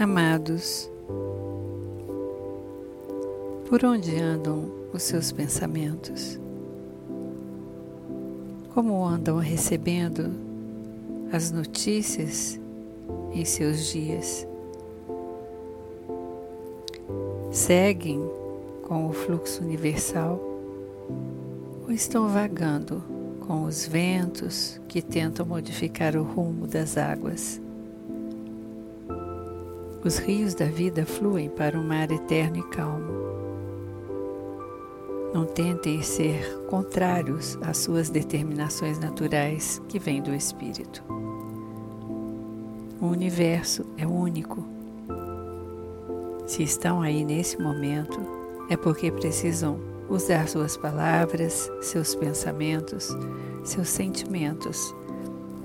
Amados, por onde andam os seus pensamentos? Como andam recebendo as notícias em seus dias? Seguem com o fluxo universal ou estão vagando com os ventos que tentam modificar o rumo das águas? Os rios da vida fluem para um mar eterno e calmo. Não tentem ser contrários às suas determinações naturais que vêm do Espírito. O universo é único. Se estão aí nesse momento, é porque precisam usar suas palavras, seus pensamentos, seus sentimentos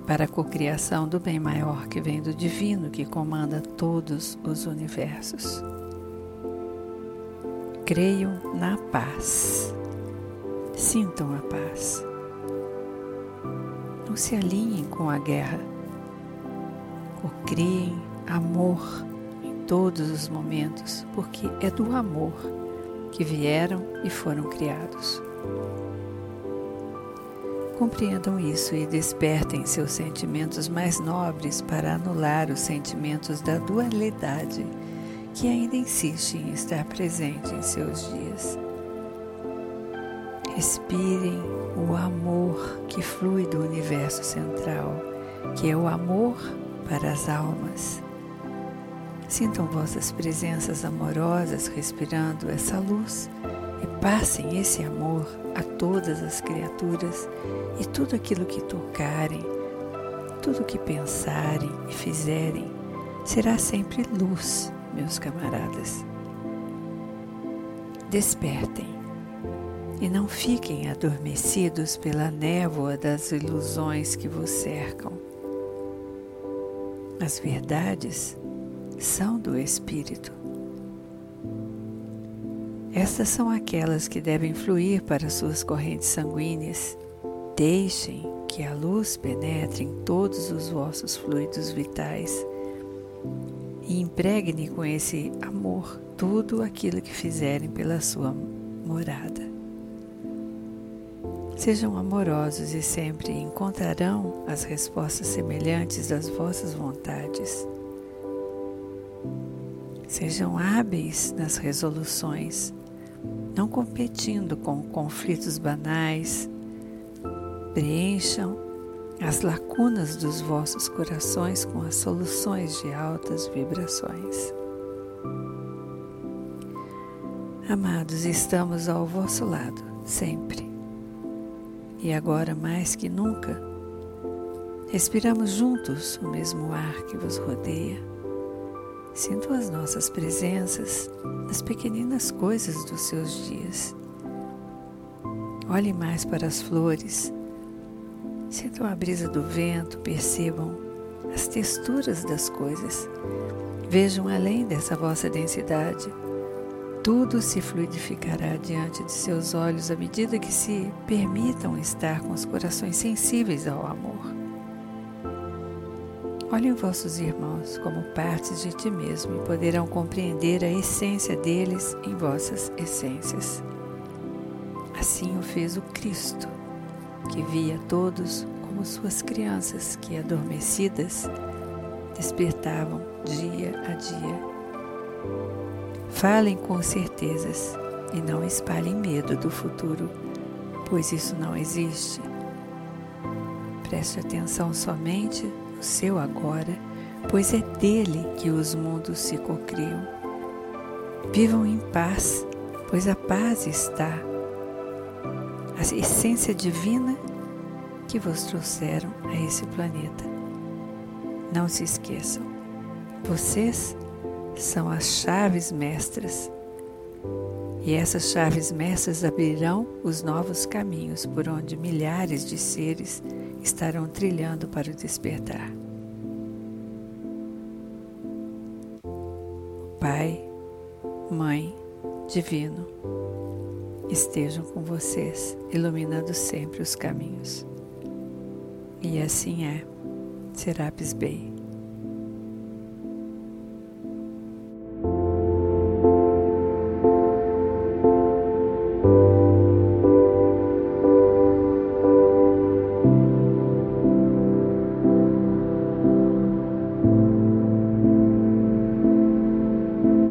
para a cocriação do bem maior que vem do divino que comanda todos os universos. Creiam na paz. Sintam a paz. Não se alinhem com a guerra. Criem amor em todos os momentos, porque é do amor que vieram e foram criados. Compreendam isso e despertem seus sentimentos mais nobres para anular os sentimentos da dualidade que ainda insiste em estar presente em seus dias. Respirem o amor que flui do universo central, que é o amor para as almas. Sintam vossas presenças amorosas respirando essa luz e passem esse amor a todas as criaturas e tudo aquilo que tocarem, tudo que pensarem e fizerem será sempre luz, meus camaradas. Despertem e não fiquem adormecidos pela névoa das ilusões que vos cercam. As verdades são do Espírito. Estas são aquelas que devem fluir para suas correntes sanguíneas. Deixem que a luz penetre em todos os vossos fluidos vitais e impregne com esse amor tudo aquilo que fizerem pela sua morada. Sejam amorosos e sempre encontrarão as respostas semelhantes às vossas vontades. Sejam hábeis nas resoluções, não competindo com conflitos banais. Preencham as lacunas dos vossos corações com as soluções de altas vibrações. Amados, estamos ao vosso lado, sempre. E agora mais que nunca, respiramos juntos o mesmo ar que vos rodeia. Sinto as nossas presenças nas pequeninas coisas dos seus dias. Olhe mais para as flores Sintam a brisa do vento, percebam as texturas das coisas. Vejam além dessa vossa densidade. Tudo se fluidificará diante de seus olhos à medida que se permitam estar com os corações sensíveis ao amor. Olhem vossos irmãos como partes de ti mesmo e poderão compreender a essência deles em vossas essências. Assim o fez o Cristo que via todos como suas crianças que, adormecidas, despertavam dia a dia. Falem com certezas e não espalhem medo do futuro, pois isso não existe. Preste atenção somente seu agora, pois é dele que os mundos se cocriam. Vivam em paz, pois a paz está a essência divina que vos trouxeram a esse planeta. Não se esqueçam, vocês são as chaves mestras. E essas chaves mestras abrirão os novos caminhos por onde milhares de seres estarão trilhando para o despertar. Pai, Mãe, Divino, estejam com vocês, iluminando sempre os caminhos. E assim é. Serapis Bey.